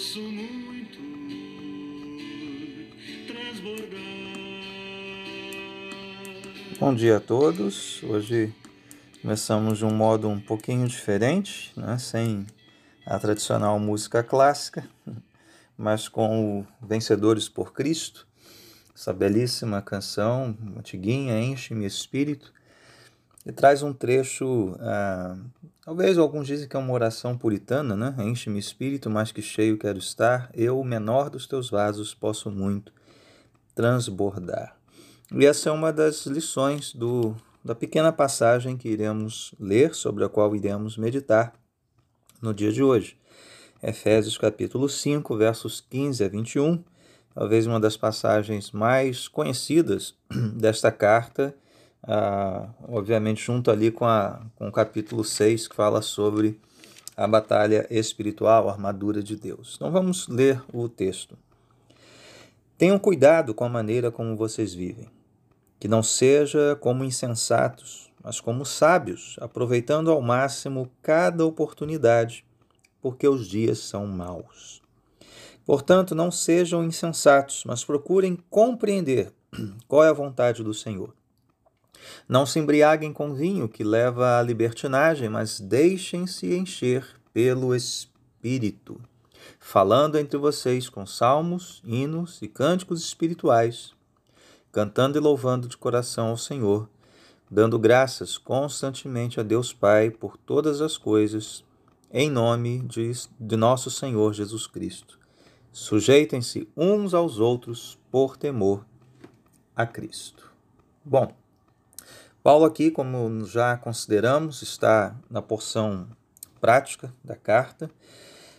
posso muito transbordar. Bom dia a todos. Hoje começamos de um modo um pouquinho diferente, né? sem a tradicional música clássica, mas com o Vencedores por Cristo, essa belíssima canção, antiguinha, enche-me espírito, e traz um trecho, ah, talvez alguns dizem que é uma oração puritana, né? Enche-me espírito, mais que cheio quero estar, eu, o menor dos teus vasos, posso muito transbordar. E essa é uma das lições do, da pequena passagem que iremos ler, sobre a qual iremos meditar no dia de hoje. Efésios capítulo 5, versos 15 a 21, talvez uma das passagens mais conhecidas desta carta, ah, obviamente junto ali com, a, com o capítulo 6, que fala sobre a batalha espiritual, a armadura de Deus. Então vamos ler o texto. Tenham cuidado com a maneira como vocês vivem, que não seja como insensatos, mas como sábios, aproveitando ao máximo cada oportunidade, porque os dias são maus. Portanto, não sejam insensatos, mas procurem compreender qual é a vontade do Senhor. Não se embriaguem com vinho que leva à libertinagem, mas deixem-se encher pelo Espírito, falando entre vocês com salmos, hinos e cânticos espirituais, cantando e louvando de coração ao Senhor dando graças constantemente a Deus Pai por todas as coisas, em nome de, de nosso Senhor Jesus Cristo. Sujeitem-se uns aos outros por temor a Cristo. Bom, Paulo aqui, como já consideramos, está na porção prática da carta,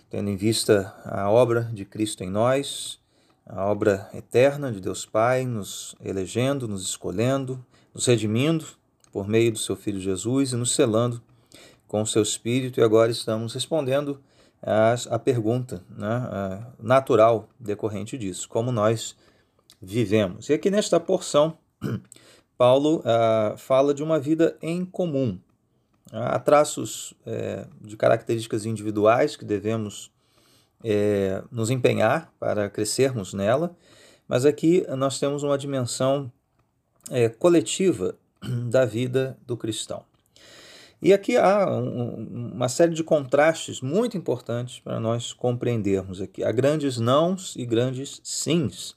tendo em vista a obra de Cristo em nós, a obra eterna de Deus Pai, nos elegendo, nos escolhendo, nos redimindo por meio do seu Filho Jesus e nos selando com o seu Espírito. E agora estamos respondendo a, pergunta né, natural decorrente disso: como nós vivemos. E aqui nesta porção, Paulo a, fala de uma vida em comum. Há traços é, de características individuais que devemos é, nos empenhar para crescermos nela, mas aqui nós temos uma dimensão é, coletiva da vida do cristão. E aqui há um, uma série de contrastes muito importantes para nós compreendermos aqui. Há grandes nãos e grandes sims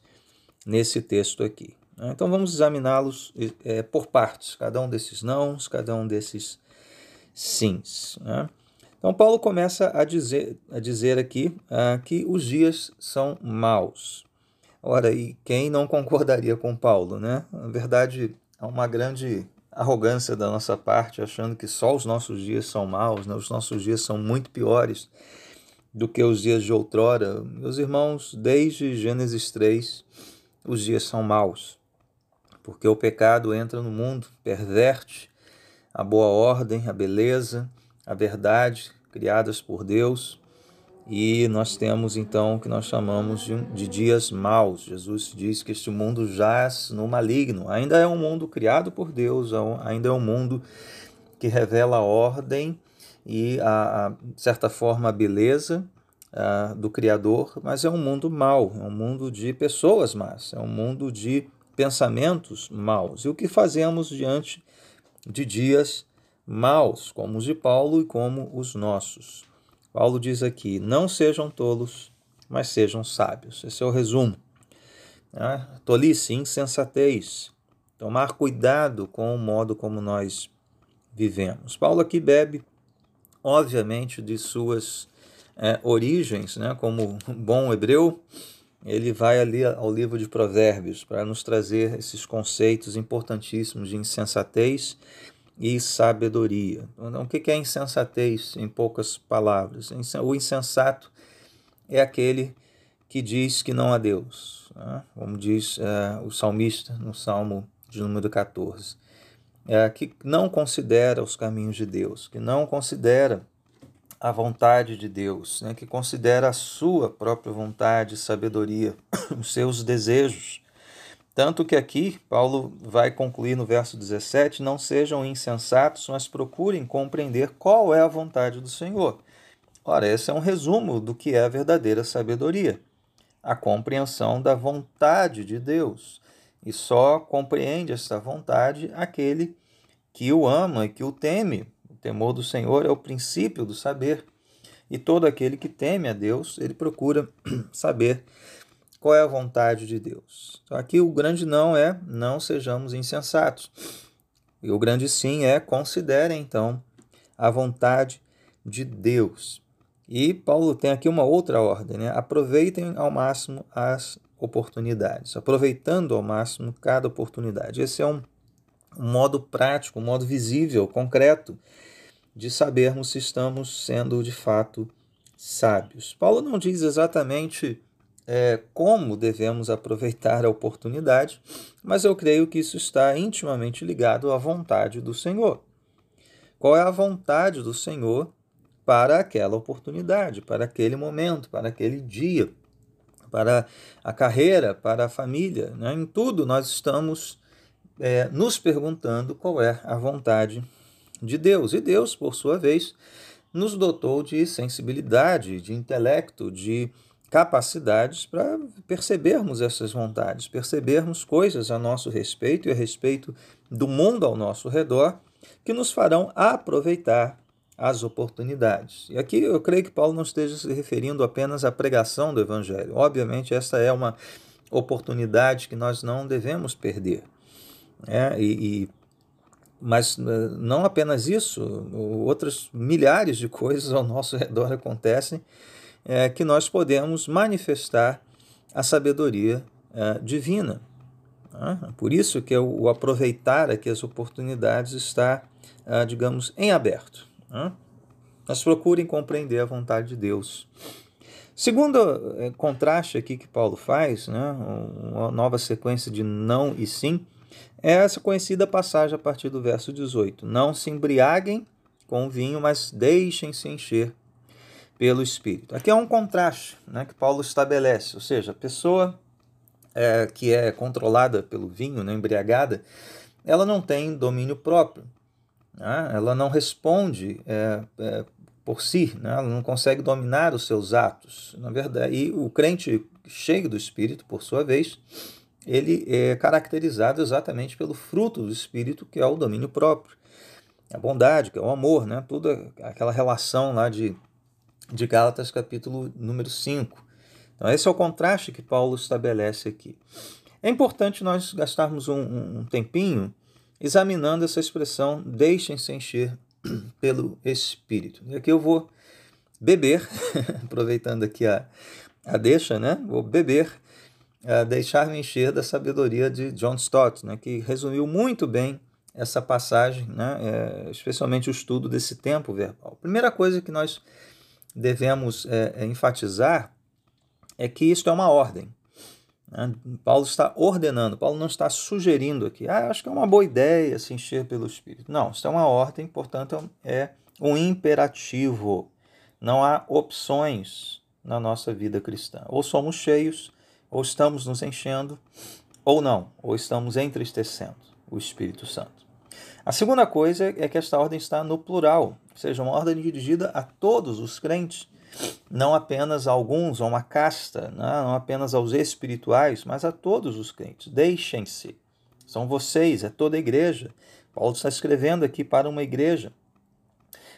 nesse texto aqui. Né? Então vamos examiná-los é, por partes, cada um desses nãos, cada um desses sims. Né? Então Paulo começa a dizer, a dizer aqui ah, que os dias são maus. Ora, e quem não concordaria com Paulo, né? Na verdade, há uma grande arrogância da nossa parte, achando que só os nossos dias são maus, né? os nossos dias são muito piores do que os dias de outrora. Meus irmãos, desde Gênesis 3, os dias são maus, porque o pecado entra no mundo, perverte a boa ordem, a beleza, a verdade criadas por Deus e nós temos então o que nós chamamos de, de, dias maus. Jesus diz que este mundo jaz no maligno. Ainda é um mundo criado por Deus, é ainda é um mundo que revela a ordem e, a, a de certa forma, a beleza a, do Criador, mas é um mundo mau, é um mundo de pessoas más, é um mundo de pensamentos maus. E o que fazemos diante de dias maus, como os de Paulo e como os nossos? Paulo diz aqui: não sejam tolos, mas sejam sábios. Esse é o resumo. Né? Tolice, insensatez, tomar cuidado com o modo como nós vivemos. Paulo aqui bebe, obviamente, de suas é, origens, né? como bom hebreu, ele vai ali ao livro de Provérbios para nos trazer esses conceitos importantíssimos de insensatez e sabedoria. Então, o que é insensatez, em poucas palavras? O insensato é aquele que diz que não há Deus, né? como diz é, o salmista no Salmo de número 14, é, que não considera os caminhos de Deus, que não considera a vontade de Deus, né, que considera a sua própria vontade, sabedoria, os seus desejos. Tanto que aqui Paulo vai concluir no verso 17: não sejam insensatos, mas procurem compreender qual é a vontade do Senhor. Ora, esse é um resumo do que é a verdadeira sabedoria, a compreensão da vontade de Deus. E só compreende essa vontade aquele que o ama e que o teme. Temor do Senhor é o princípio do saber. E todo aquele que teme a Deus, ele procura saber qual é a vontade de Deus. Então, aqui o grande não é não sejamos insensatos. E o grande sim é considerem então a vontade de Deus. E Paulo tem aqui uma outra ordem, né? Aproveitem ao máximo as oportunidades, aproveitando ao máximo cada oportunidade. Esse é um modo prático, um modo visível, concreto de sabermos se estamos sendo de fato sábios. Paulo não diz exatamente é, como devemos aproveitar a oportunidade, mas eu creio que isso está intimamente ligado à vontade do Senhor. Qual é a vontade do Senhor para aquela oportunidade, para aquele momento, para aquele dia, para a carreira, para a família? Né? Em tudo nós estamos é, nos perguntando qual é a vontade de Deus. E Deus, por sua vez, nos dotou de sensibilidade, de intelecto, de capacidades para percebermos essas vontades, percebermos coisas a nosso respeito e a respeito do mundo ao nosso redor que nos farão aproveitar as oportunidades. E aqui eu creio que Paulo não esteja se referindo apenas à pregação do Evangelho. Obviamente, essa é uma oportunidade que nós não devemos perder. É, e, e, mas eh, não apenas isso, outras milhares de coisas ao nosso redor acontecem é, que nós podemos manifestar a sabedoria é, divina. Né? Por isso que o, o, aproveitar aqui as oportunidades está, é, digamos, em aberto. Né? Mas procurem compreender a vontade de Deus. Segundo é, contraste aqui que Paulo faz, né, uma nova sequência de não e sim, é essa conhecida passagem a partir do verso 18. Não se embriaguem com vinho, mas deixem-se encher pelo Espírito. Aqui é um contraste né, que Paulo estabelece, ou seja, a pessoa é, que é controlada pelo vinho, né, embriagada, ela não tem domínio próprio, né, ela não responde é, é, por si, né, ela não consegue dominar os seus atos. Na verdade, e o crente cheio do Espírito, por sua vez, ele é caracterizado exatamente pelo fruto do Espírito, que é o domínio próprio. A bondade, que é o amor, né? toda aquela relação lá de de Gálatas, capítulo número 5. Então, esse é o contraste que Paulo estabelece aqui. É importante nós gastarmos um, um tempinho examinando essa expressão deixem-se encher pelo Espírito. E aqui eu vou beber, aproveitando aqui a, a deixa, né? Vou beber, uh, deixar-me encher da sabedoria de John Stott, né? que resumiu muito bem essa passagem, né? É, especialmente o estudo desse tempo verbal. Primeira coisa que nós devemos é, é, enfatizar é que isto é uma ordem. Né? Paulo está ordenando, Paulo não está sugerindo aqui, ah, acho que é uma boa ideia se encher pelo Espírito. Não, isso é uma ordem, portanto, é um imperativo. Não há opções na nossa vida cristã. Ou somos cheios, ou estamos nos enchendo, ou não, ou estamos entristecendo o Espírito Santo. A segunda coisa é que esta ordem está no plural, ou seja, uma ordem dirigida a todos os crentes, não apenas a alguns, a uma casta, né? não apenas aos espirituais, mas a todos os crentes. Deixem-se. São vocês, é toda a igreja. Paulo está escrevendo aqui para uma igreja.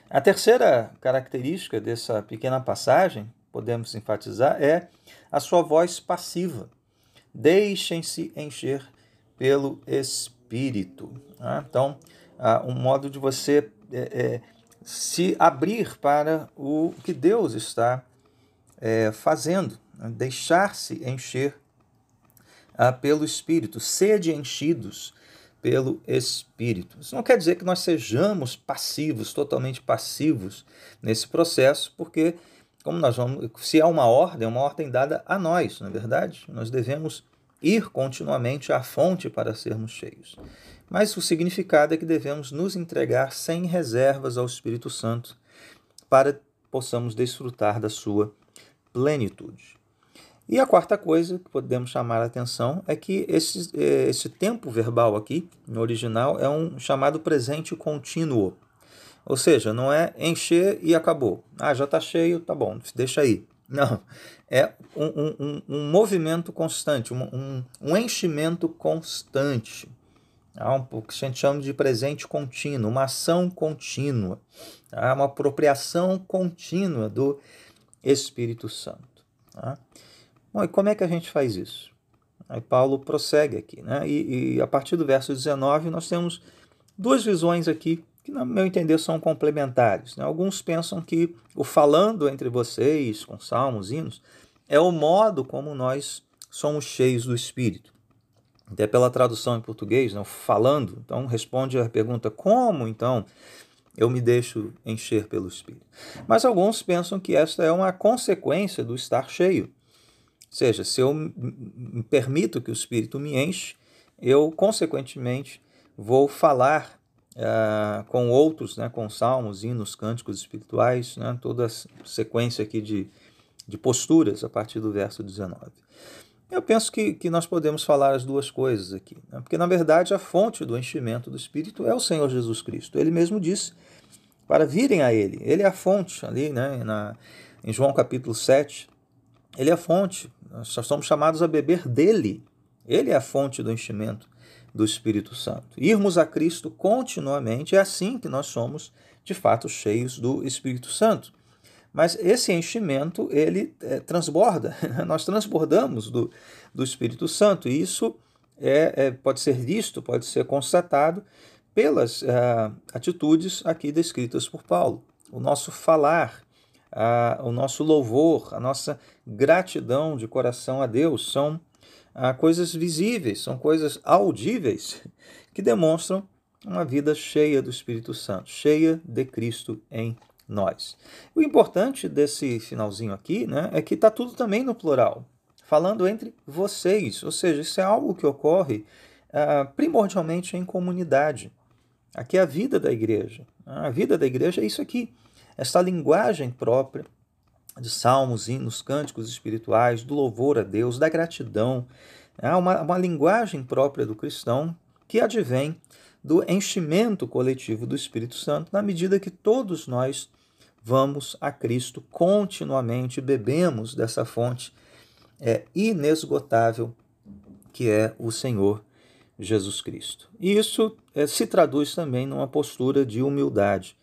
A terceira característica dessa pequena passagem, podemos enfatizar, é a sua voz passiva. Deixem-se encher pelo Espírito. Né? Então, um modo de você é, é, se abrir para o que Deus está é, fazendo, né? deixar-se encher ah, pelo Espírito, sede enchidos pelo Espírito. Isso não quer dizer que nós sejamos passivos, totalmente passivos nesse processo, porque como nós vamos, se há uma ordem, é uma ordem dada a nós, não é verdade? Nós devemos ir continuamente à fonte para sermos cheios. Mas o significado é que devemos nos entregar sem reservas ao Espírito Santo para possamos desfrutar da sua plenitude. E a quarta coisa que podemos chamar a atenção é que esse, eh, esse tempo verbal aqui, no original, é um chamado presente contínuo. Ou seja, não é encher e acabou. Ah, já está cheio, tá bom, deixa aí. Não, é um, um, um movimento constante, um, um, enchimento constante. Há um, o que a gente chama de presente contínuo, uma ação contínua, há uma apropriação contínua do Espírito Santo. Tá? Bom, e como é que a gente faz isso? Aí Paulo prossegue aqui, né? E, e, a partir do verso 19 nós temos duas visões aqui que, no meu entender, são complementares. Né? Alguns pensam que o falando entre vocês, com salmos, hinos, é o modo como nós somos cheios do Espírito. Até pela tradução em português, né? falando, então responde a pergunta como então eu me deixo encher pelo Espírito. Mas alguns pensam que esta é uma consequência do estar cheio seja, se eu permito que o Espírito me enche, eu, consequentemente, vou falar uh, com outros, né, com salmos, hinos, cânticos espirituais, né, toda a sequência aqui de, de posturas a partir do verso 19. Eu penso que, que nós podemos falar as duas coisas aqui, né, porque na verdade a fonte do enchimento do Espírito é o Senhor Jesus Cristo. Ele mesmo disse para virem a Ele. Ele é a fonte ali, né, na, em João capítulo 7, ele é a fonte. Nós somos chamados a beber dele. Ele é a fonte do enchimento do Espírito Santo. Irmos a Cristo continuamente é assim que nós somos, de fato, cheios do Espírito Santo. Mas esse enchimento, ele é, transborda, nós transbordamos do, do Espírito Santo. E isso é, é, pode ser visto, pode ser constatado pelas é, atitudes aqui descritas por Paulo. O nosso falar, a, o nosso louvor, a nossa gratidão de coração a Deus são a, coisas visíveis, são coisas audíveis que demonstram uma vida cheia do Espírito Santo, cheia de Cristo em nós. O importante desse finalzinho aqui né, é que está tudo também no plural, falando entre vocês, ou seja, isso é algo que ocorre uh, primordialmente em comunidade. Aqui é a vida da igreja. A vida da igreja é isso aqui esta linguagem própria de salmos, hinos, cânticos espirituais, do louvor a Deus, da gratidão, é uma, uma linguagem própria do cristão que advém do enchimento coletivo do Espírito Santo, na medida que todos nós vamos a Cristo continuamente, bebemos dessa fonte é, inesgotável que é o Senhor Jesus Cristo. E isso é, se traduz também numa postura de humildade.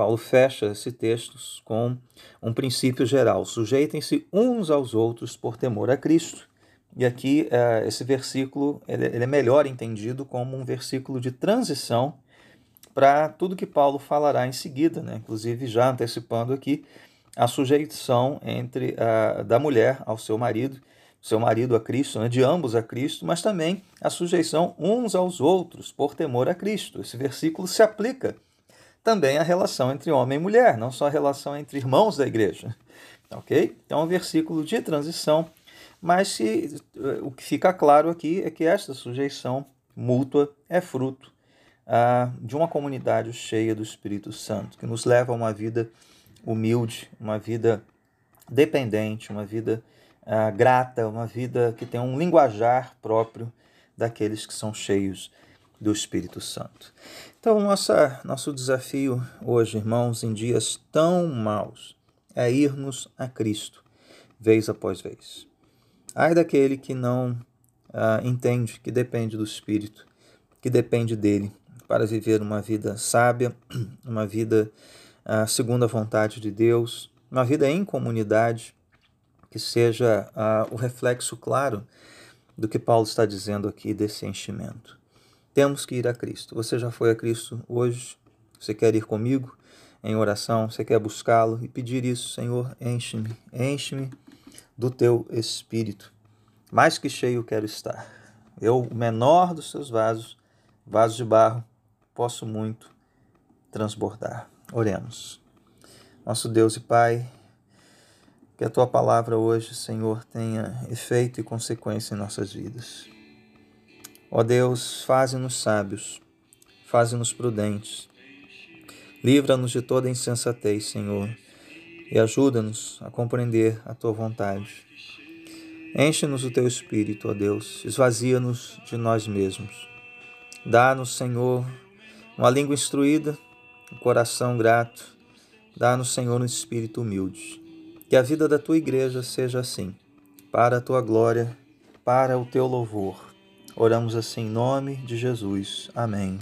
Paulo fecha esse texto com um princípio geral: sujeitem-se uns aos outros por temor a Cristo. E aqui eh, esse versículo ele, é melhor entendido como um versículo de transição para tudo que Paulo falará em seguida, né? inclusive já antecipando aqui a sujeição entre a, da mulher ao seu marido, seu marido a Cristo, né? de ambos a Cristo, mas também a sujeição uns aos outros por temor a Cristo. Esse versículo se aplica também a relação entre homem e mulher, não só a relação entre irmãos da igreja. Ok? Então, é um versículo de transição, mas se, eh, o que fica claro aqui é que esta sujeição mútua é fruto ah, de uma comunidade cheia do Espírito Santo, que nos leva a uma vida humilde, uma vida dependente, uma vida ah, grata, uma vida que tem um linguajar próprio daqueles que são cheios do Espírito Santo. Então, nossa, nosso desafio hoje, irmãos, em dias tão maus, é irmos a Cristo, vez após vez. Ai daquele que não ah, entende que depende do Espírito, que depende dele para viver uma vida sábia, uma vida ah, segundo a vontade de Deus, uma vida em comunidade, que seja ah, o reflexo claro do que Paulo está dizendo aqui desse enchimento. Temos que ir a Cristo. Você já foi a Cristo hoje? Você quer ir comigo em oração? Você quer buscá-lo e pedir isso, Senhor? Enche-me, enche-me do teu espírito. Mais que cheio quero estar. Eu, o menor dos seus vasos, vasos de barro, posso muito transbordar. Oremos. Nosso Deus e Pai, que a tua palavra hoje, Senhor, tenha efeito e consequência em nossas vidas. Ó Deus, faze-nos sábios, faze-nos prudentes. Livra-nos de toda insensatez, Senhor, e ajuda-nos a compreender a tua vontade. Enche-nos o teu espírito, ó Deus, esvazia-nos de nós mesmos. Dá-nos, Senhor, uma língua instruída, um coração grato. Dá-nos, Senhor, um espírito humilde. Que a vida da tua igreja seja assim, para a tua glória, para o teu louvor. Oramos assim em nome de Jesus. Amém.